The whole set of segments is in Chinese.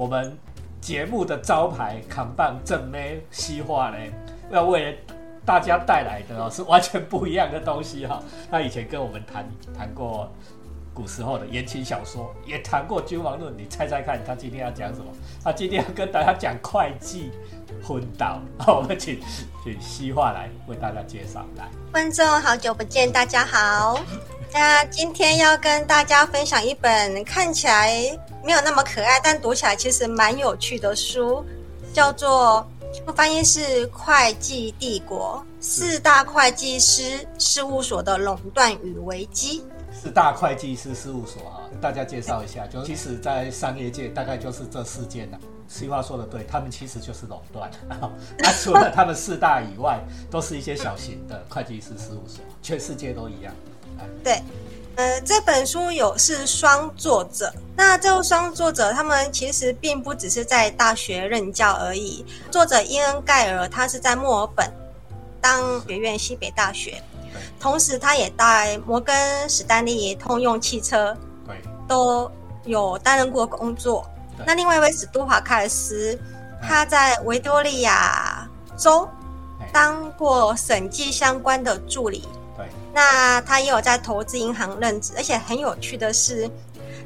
我们节目的招牌扛棒正妹西化呢，要为大家带来的哦是完全不一样的东西哈。他以前跟我们谈谈过古时候的言情小说，也谈过君王论。你猜猜看，他今天要讲什么？他今天要跟大家讲会计昏倒。我们请请西化来为大家介绍。来，观众好久不见，大家好。那今天要跟大家分享一本看起来没有那么可爱，但读起来其实蛮有趣的书，叫做翻译是《会计帝国：四大会计师事务所的垄断与危机》。四大会计师事务所啊，大家介绍一下，就其实，在商业界大概就是这四间了。实话说的对，他们其实就是垄断。那 除了他们四大以外，都是一些小型的会计师事务所，全世界都一样。对，呃，这本书有是双作者，那这双作者他们其实并不只是在大学任教而已。作者伊恩盖尔他是在墨尔本当学院西北大学，同时他也在摩根史丹利通用汽车，对，都有担任过工作。那另外一位是杜华凯斯，他在维多利亚州当过审计相关的助理。那他也有在投资银行任职，而且很有趣的是，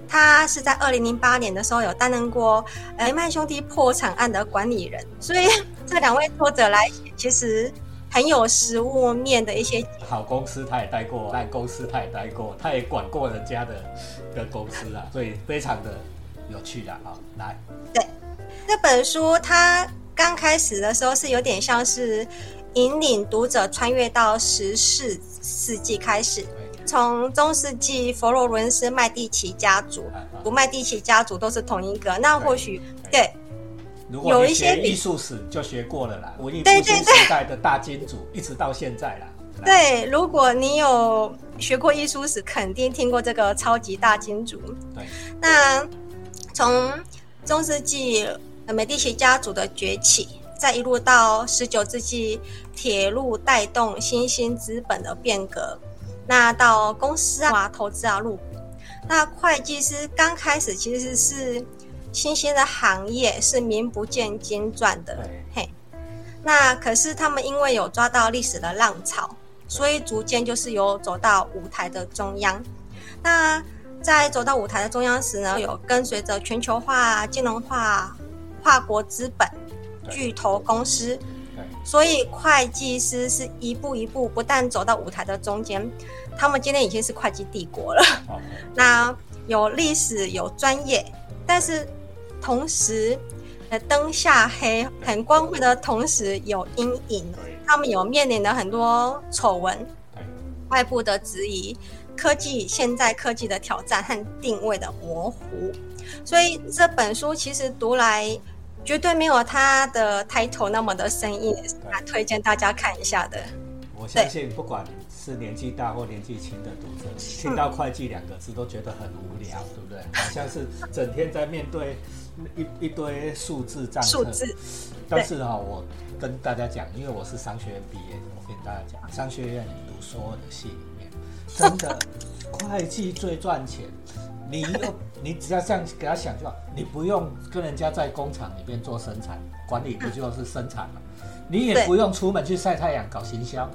他是在二零零八年的时候有担任过雷曼兄弟破产案的管理人，所以这两位作者来其实很有实物面的一些。好公司他也待过，烂公司他也待过，他也管过人家的的公司啊，所以非常的有趣的啊。来，对这本书，他刚开始的时候是有点像是引领读者穿越到十四。世纪开始，从中世纪佛罗伦斯麦蒂奇家族，不麦蒂奇家族都是同一个。那或许对，有一些艺术史就学过了啦。文艺复兴时代的大金主，一直到现在啦。对，如果你有学过艺术史，肯定听过这个超级大金主。对，那从中世纪美第奇家族的崛起。再一路到十九世纪，铁路带动新兴资本的变革，那到公司啊、投资啊入股，那会计师刚开始其实是新兴的行业，是名不见经传的。嘿，那可是他们因为有抓到历史的浪潮，所以逐渐就是有走到舞台的中央。那在走到舞台的中央时呢，有跟随着全球化、金融化、跨国资本。巨头公司，所以会计师是一步一步不但走到舞台的中间，他们今天已经是会计帝国了。那有历史有专业，但是同时，呃，灯下黑很光辉的同时有阴影，他们有面临的很多丑闻，外部的质疑，科技现在科技的挑战和定位的模糊，所以这本书其实读来。绝对没有他的 title 那么的生硬，蛮推荐大家看一下的。我相信，不管是年纪大或年纪轻的读者，听到会计两个字都觉得很无聊，对不对？好像是整天在面对一一堆数字账数字。但是哈，我跟大家讲，因为我是商学院毕业的，我跟大家讲，商学院里读所有的系里面，真的 会计最赚钱。你又，你只要这样给他想就好，你不用跟人家在工厂里面做生产管理，不就是生产吗？你也不用出门去晒太阳搞行销，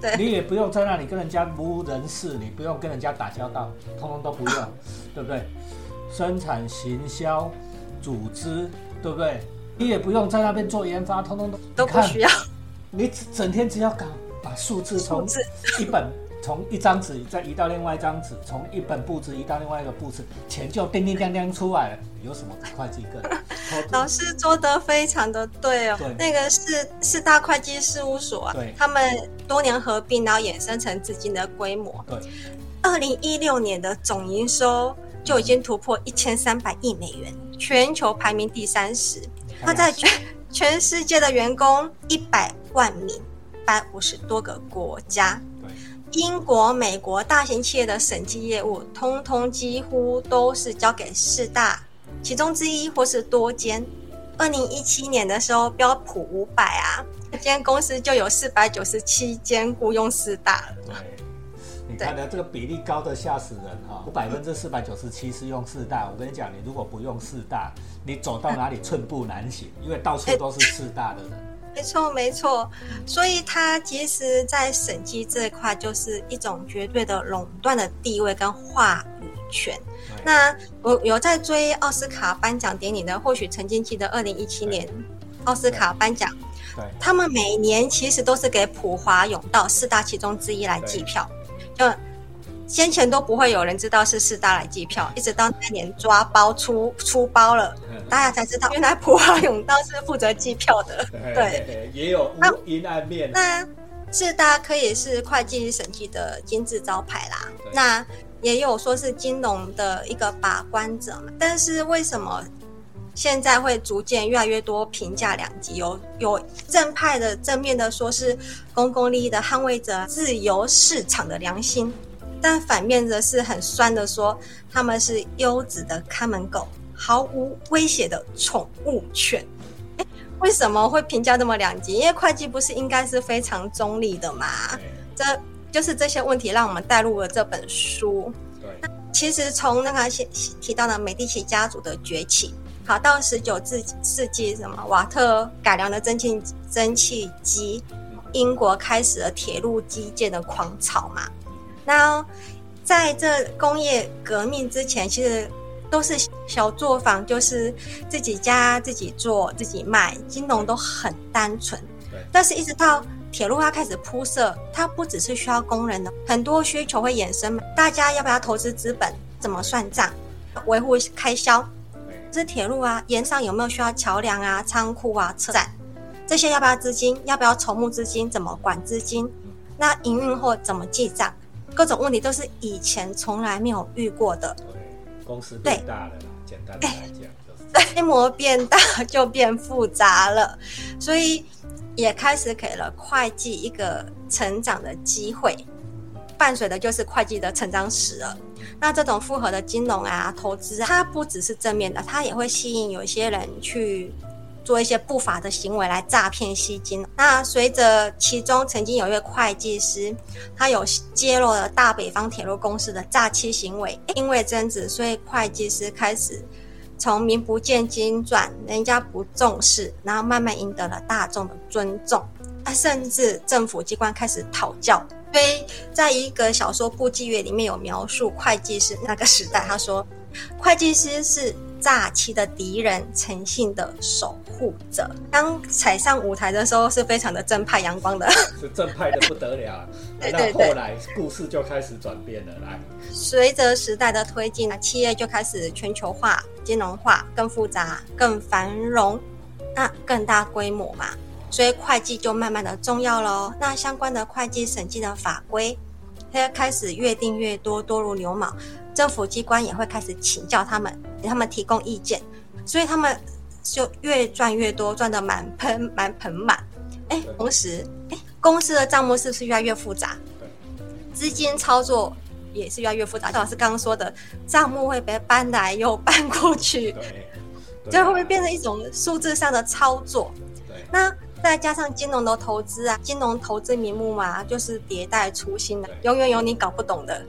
对，你也不用在那里跟人家无人事，你不用跟人家打交道，通通都不用，对不对？生产、行销、组织，对不对？你也不用在那边做研发，通通都都不需要。你整天只要搞把数字从一本。从一张纸再移到另外一张纸，从一本簿子移到另外一个簿子，钱就叮叮当当出来了。有什么比会计更？老师说的非常的对哦。那个是四大会计事务所啊，他们多年合并，然后衍生成至今的规模。对，二零一六年的总营收就已经突破一千三百亿美元，全球排名第三十。他在全全世界的员工一百万名，百五十多个国家。英国、美国大型企业的审计业务，通通几乎都是交给四大其中之一或是多间。二零一七年的时候，标普五百啊，这间公司就有四百九十七间雇佣四大了。对，你看呢，这个比例高的吓死人哈！百分之四百九十七是用四大，我跟你讲，你如果不用四大，你走到哪里寸步难行，因为到处都是四大的人。没错，没错。所以它其实，在审计这一块，就是一种绝对的垄断的地位跟话语权。那我有在追奥斯卡颁奖典礼的，或许曾经记得二零一七年奥斯卡颁奖。对，他们每年其实都是给普华永道四大其中之一来计票，就先前都不会有人知道是四大来机票，一直到那年抓包出出包了，大家才知道原来普华永道是负责机票的。对，也有阴暗面。那四大可以是会计审计的金字招牌啦，那也有说是金融的一个把关者嘛，但是为什么？现在会逐渐越来越多评价两极，有有正派的正面的说是公共利益的捍卫者、自由市场的良心，但反面的是很酸的说他们是优质的看门狗、毫无威胁的宠物犬。为什么会评价这么两极？因为会计不是应该是非常中立的嘛？这就是这些问题让我们带入了这本书。对，其实从那个先提到的美第奇家族的崛起。好，到十九世世纪，什么瓦特改良的蒸汽蒸汽机，英国开始了铁路基建的狂潮嘛？那在这工业革命之前，其实都是小作坊，就是自己家自己做自己卖，金融都很单纯。但是，一直到铁路它开始铺设，它不只是需要工人的，很多需求会衍生。大家要不要投资资本？怎么算账？维护开销？这铁路啊，沿上有没有需要桥梁啊、仓库啊、车站？这些要不要资金？要不要筹募资金？怎么管资金？那营运后怎么记账？各种问题都是以前从来没有遇过的。公司变大了，简单的来讲，规模变大就变复杂了，所以也开始给了会计一个成长的机会，伴随的就是会计的成长史了。那这种复合的金融啊，投资啊，它不只是正面的，它也会吸引有一些人去做一些不法的行为来诈骗吸金。那随着其中曾经有一位会计师，他有揭露了大北方铁路公司的诈欺行为，因为争执，所以会计师开始从名不见经传，人家不重视，然后慢慢赢得了大众的尊重，啊，甚至政府机关开始讨教。所以，在一个小说《部记月》里面有描述会计师那个时代，他说，会计师是诈欺的敌人，诚信的守护者。当踩上舞台的时候，是非常的正派阳光的，是正派的不得了。那后来故事就开始转变了。来，随着时代的推进，企业就开始全球化、金融化，更复杂、更繁荣，那更大规模嘛。所以会计就慢慢的重要喽。那相关的会计审计的法规，它开始越定越多，多如牛毛。政府机关也会开始请教他们，给他们提供意见。所以他们就越赚越多，赚得满盆满盆满。哎，同时，哎，公司的账目是不是越来越复杂？资金操作也是越来越复杂。赵老师刚刚说的，账目会被搬来又搬过去，对，就会不会变成一种数字上的操作？对，那。再加上金融的投资啊，金融投资名目嘛，就是迭代初心的，永远有你搞不懂的。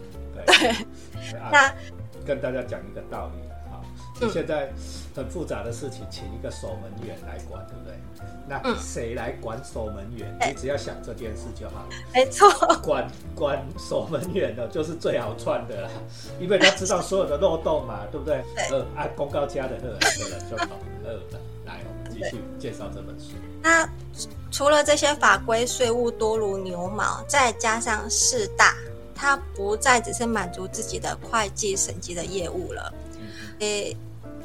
对，那跟大家讲一个道理啊，你现在很复杂的事情，请一个守门员来管，对不对？那谁来管守门员？你只要想这件事就好了。没错，管管守门员的就是最好串的啦，因为他知道所有的漏洞嘛，对不对？呃，按公告加的就好。二的，来，我们继续介绍这本书。那除了这些法规、税务多如牛毛，再加上四大，它不再只是满足自己的会计审计的业务了。诶，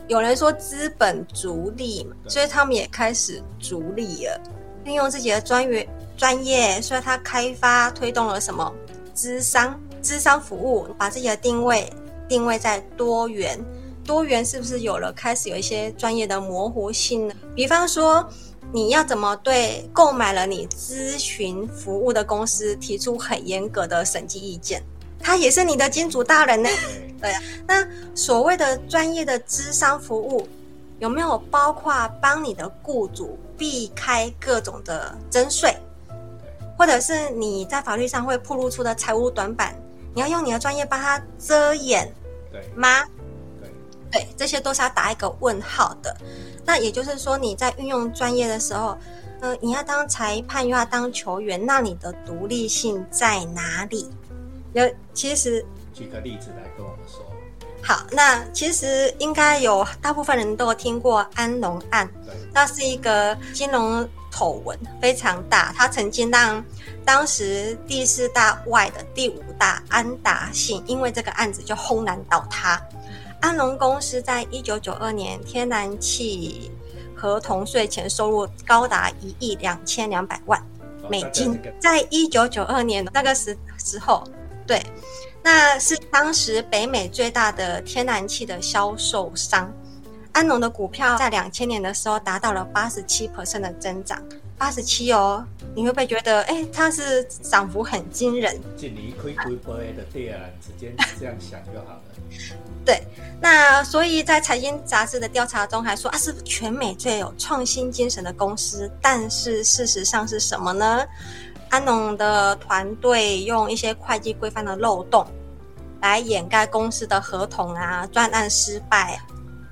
有人说资本逐利嘛，所以他们也开始逐利了，利用自己的专业专业，所以他开发推动了什么？资商、资商服务，把自己的定位定位在多元，多元是不是有了开始有一些专业的模糊性呢？比方说。你要怎么对购买了你咨询服务的公司提出很严格的审计意见？他也是你的金主大人呢。对啊，那所谓的专业的资商服务，有没有包括帮你的雇主避开各种的征税，或者是你在法律上会暴露出的财务短板？你要用你的专业帮他遮掩对吗？对，对，这些都是要打一个问号的。那也就是说，你在运用专业的时候，呃，你要当裁判又要当球员，那你的独立性在哪里？有，其实举个例子来跟我们说。好，那其实应该有大部分人都有听过安龙案，对，那是一个金融丑闻，非常大，他曾经让当时第四大外的第五大安达信，因为这个案子就轰然倒塌。安龙公司在一九九二年天然气合同税前收入高达一亿两千两百万哦美金在一九九二年那个时时候，对，那是当时北美最大的天然气的销售商。安农的股票在两千年的时候达到了八十七的增长，八十七哦，你会不会觉得，哎，它是涨幅很惊人？进你亏亏杯的对啊，直接这样想就好了。对，那所以在财经杂志的调查中还说啊，是全美最有创新精神的公司。但是事实上是什么呢？安农的团队用一些会计规范的漏洞，来掩盖公司的合同啊、专案失败，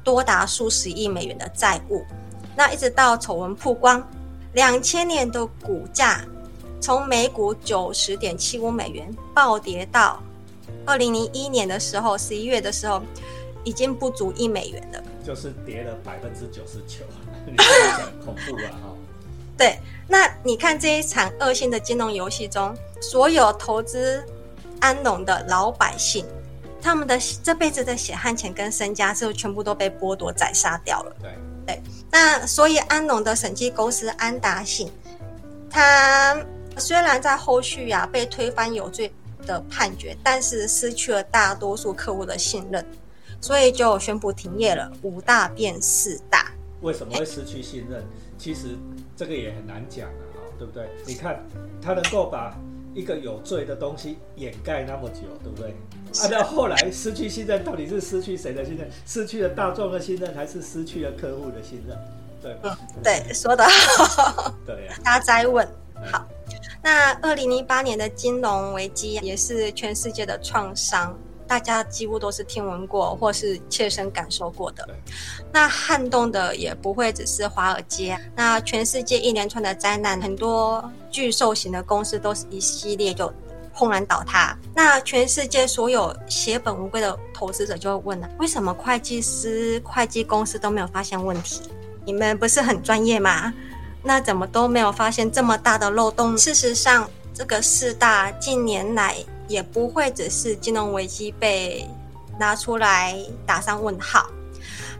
多达数十亿美元的债务。那一直到丑闻曝光，两千年的股价从每股九十点七五美元暴跌到二零零一年的时候，十一月的时候，已经不足一美元了。就是跌了百分之九十九，恐怖啊哈！对，那你看这一场恶性的金融游戏中，所有投资安农的老百姓，他们的这辈子的血汗钱跟身家，是全部都被剥夺宰杀掉了。对对，那所以安农的审计公司安达信，他虽然在后续呀、被推翻有罪的判决，但是失去了大多数客户的信任，所以就宣布停业了，五大变四大。为什么会失去信任？其实这个也很难讲啊，哈，对不对？你看他能够把一个有罪的东西掩盖那么久，对不对？啊，到后来失去信任，到底是失去谁的信任？失去了大众的信任，还是失去了客户的信任？对吧？对，说的好。对呀、大家再问嗯好。那二零零八年的金融危机也是全世界的创伤，大家几乎都是听闻过或是切身感受过的。那撼动的也不会只是华尔街，那全世界一连串的灾难，很多巨兽型的公司都是一系列就轰然倒塌。那全世界所有血本无归的投资者就会问了：为什么会计师、会计公司都没有发现问题？你们不是很专业吗？那怎么都没有发现这么大的漏洞？事实上，这个四大近年来也不会只是金融危机被拿出来打上问号。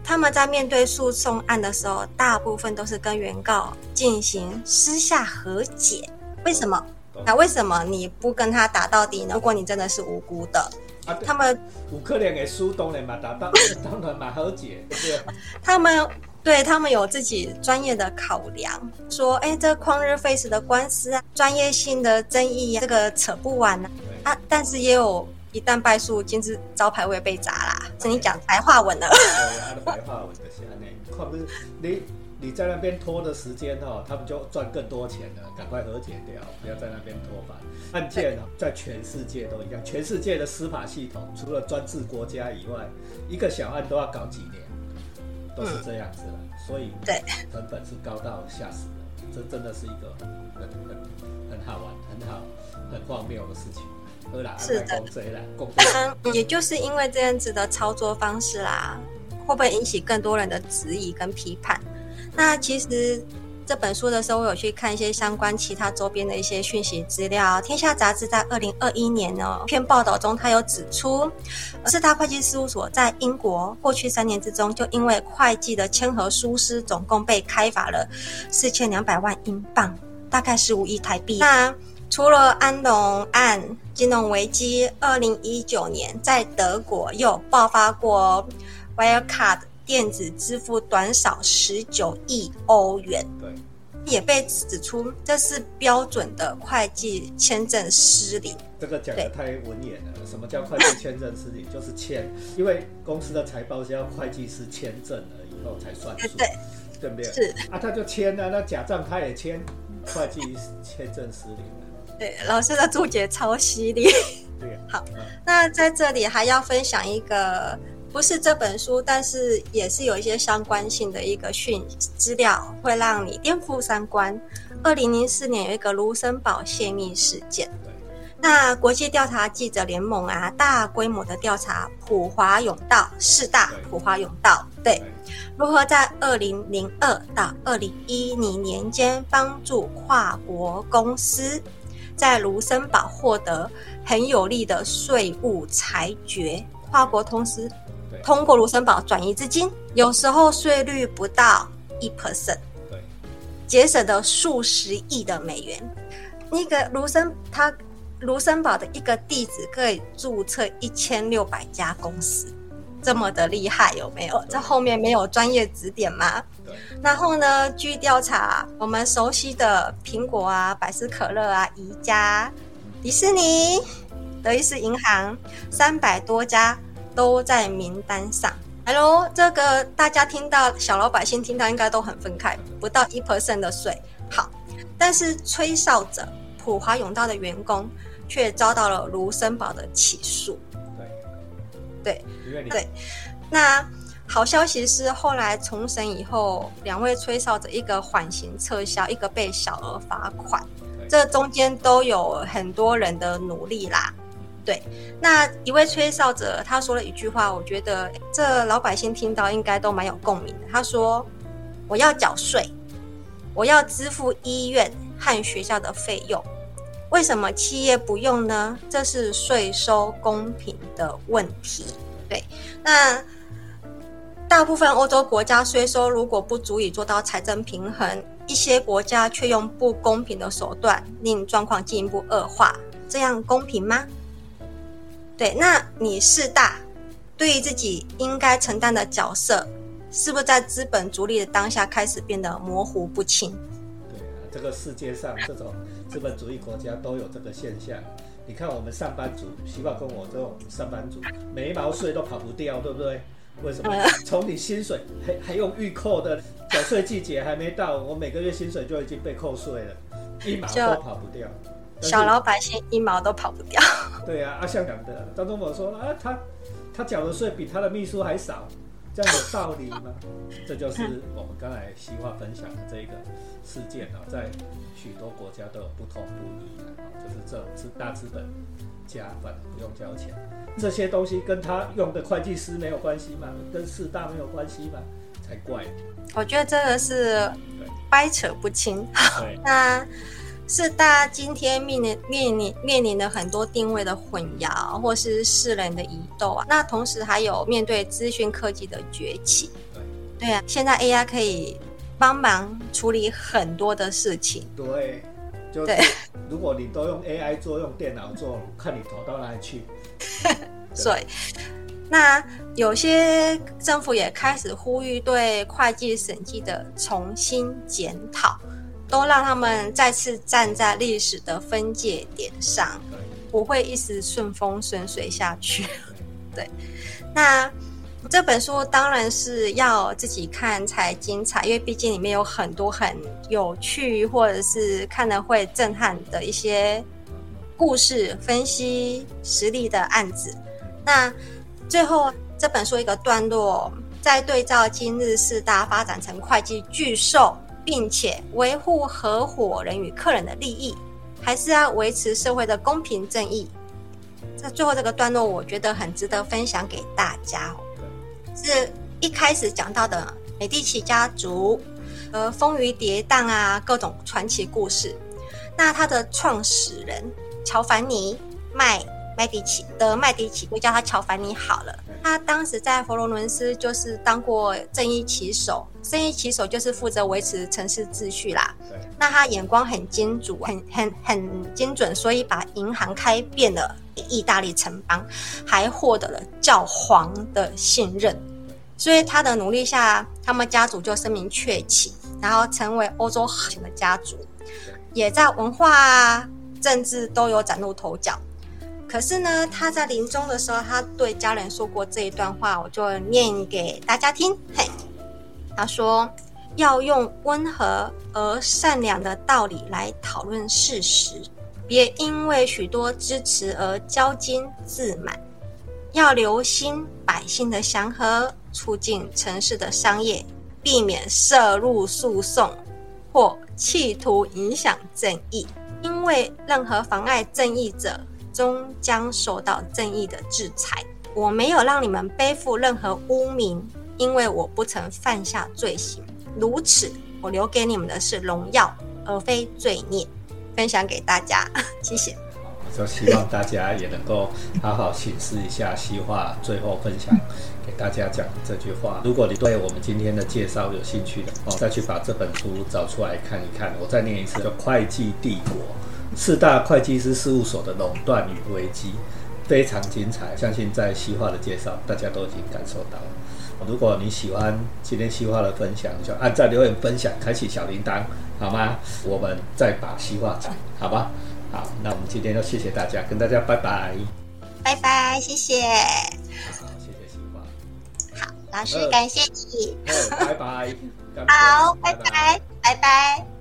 他们在面对诉讼案的时候，大部分都是跟原告进行私下和解。为什么？那为什么你不跟他打到底呢？如果你真的是无辜的，啊，他们有可能的输当然嘛打到，当然嘛 和解，对不对？他们对他们有自己专业的考量，说，哎，这旷日费时的官司啊，专业性的争议、啊，这个扯不完啊对啊！但是也有一旦败诉，金字招牌会被砸啦。是你讲白话文了，对，他的白话文就是安尼，可不是你你在那边拖的时间哦，他们就赚更多钱了，赶快和解掉，不要在那边拖吧。案件呢，在全世界都一样，全世界的司法系统除了专制国家以外，一个小案都要搞几年，都是这样子了，所以对成本是高到吓死人，这真的是一个很很很好玩、很好、很荒谬的事情。是的也就是因为这样子的操作方式啦，会不会引起更多人的质疑跟批判？那其实这本书的时候，我有去看一些相关其他周边的一些讯息资料。天下杂志在二零二一年呢篇报道中，它有指出，呃四大会计事务所在英国过去三年之中，就因为会计的签合疏失，总共被开罚了四千两百万英镑，大概十五亿台币。那除了安农案、金融危机，二零一九年在德国又爆发过 Wirecard 电子支付短少十九亿欧元，对。也被指出这是标准的会计签证失灵。这个讲的太文言了。什么叫会计签证失灵？就是签，因为公司的财报是要会计师签证了以后才算数，对，对不对？是啊，他就签了，那假账他也签，会计签证失灵了。对，老师的注解超犀利。对。好，那在这里还要分享一个，不是这本书，但是也是有一些相关性的一个讯资料，会让你颠覆三观。二零零四年有一个卢森堡泄密事件。那国际调查记者联盟啊，大规模的调查普华永道四大普华永道，对，如何在二零零二到二零一零年间帮助跨国公司在卢森堡获得很有利的税务裁决？跨国公司通过卢森堡转移资金，有时候税率不到一 percent，对，节省的数十亿的美元。那个卢森他。卢森堡的一个地址可以注册一千六百家公司，这么的厉害有没有？这后面没有专业指点吗？然后呢？据调查，我们熟悉的苹果啊、百事可乐啊、宜家、迪士尼、德意志银行，三百多家都在名单上。Hello，这个大家听到，小老百姓听到应该都很愤慨，不到一 percent 的税。好，但是吹哨者普华永道的员工。却遭到了卢森堡的起诉。对，对，那好消息是，后来重审以后，两位吹哨者一个缓刑撤销，一个被小额罚款。这中间都有很多人的努力啦。对，那一位吹哨者他说了一句话，我觉得这老百姓听到应该都蛮有共鸣的。他说：“我要缴税，我要支付医院和学校的费用。”为什么企业不用呢？这是税收公平的问题。对，那大部分欧洲国家税收如果不足以做到财政平衡，一些国家却用不公平的手段令状况进一步恶化，这样公平吗？对，那你是大，对于自己应该承担的角色，是不是在资本逐利的当下开始变得模糊不清？这个世界上这种。资本主义国家都有这个现象，你看我们上班族，希望跟我这种上班族，每一毛税都跑不掉，对不对？为什么？从你薪水还还用预扣的，缴税季节还没到，我每个月薪水就已经被扣税了，一毛都跑不掉。小老百姓一毛都跑不掉。对啊，阿香讲的，张忠谋说啊，他他缴的税比他的秘书还少。这样有道理吗？这就是我们刚才西化分享的这个事件啊，在许多国家都有不同不异的啊，就是这种是大资本家反而不用交钱，这些东西跟他用的会计师没有关系吗？跟四大没有关系吗？才怪！我觉得这个是掰扯不清。那。是大家今天面临面临面临的很多定位的混淆，或是世人的疑窦啊。那同时还有面对资讯科技的崛起，对对啊，现在 AI 可以帮忙处理很多的事情。对，就对 如果你都用 AI 做，用电脑做，看你投到哪里去。所以，那有些政府也开始呼吁对会计审计的重新检讨。都让他们再次站在历史的分界点上，不会一直顺风顺水下去。对，那这本书当然是要自己看才精彩，因为毕竟里面有很多很有趣或者是看了会震撼的一些故事分析实例的案子。那最后这本书一个段落，在对照今日四大发展成会计巨兽。并且维护合伙人与客人的利益，还是要维持社会的公平正义。在最后这个段落，我觉得很值得分享给大家。是一开始讲到的美第奇家族，呃，风雨跌宕啊，各种传奇故事。那他的创始人乔凡尼麦麦迪奇的麦迪奇，就叫他乔凡尼好了。他当时在佛罗伦斯就是当过正义旗手，正义旗手就是负责维持城市秩序啦。那他眼光很精准，很很很精准，所以把银行开遍了意大利城邦，还获得了教皇的信任。所以他的努力下，他们家族就声名鹊起，然后成为欧洲很的家族，也在文化、政治都有崭露头角。可是呢，他在临终的时候，他对家人说过这一段话，我就念给大家听。嘿，他说要用温和而善良的道理来讨论事实，别因为许多支持而骄矜自满，要留心百姓的祥和，促进城市的商业，避免涉入诉讼或企图影响正义。因为任何妨碍正义者，终将受到正义的制裁。我没有让你们背负任何污名，因为我不曾犯下罪行。如此，我留给你们的是荣耀，而非罪孽。分享给大家，谢谢。就希望大家也能够好好审视一下西化，最后分享给大家讲这句话。如果你对我们今天的介绍有兴趣的哦，再去把这本书找出来看一看。我再念一次：叫《会计帝国：四大会计师事务所的垄断与危机》，非常精彩。相信在西化的介绍，大家都已经感受到了。如果你喜欢今天西化的分享，就按赞、留言、分享，开启小铃铛，好吗？我们再把西化讲，好吧？好，那我们今天就谢谢大家，跟大家拜拜，拜拜，谢谢，好，谢谢西化，好，老师感谢你，拜拜，好，拜拜，拜拜。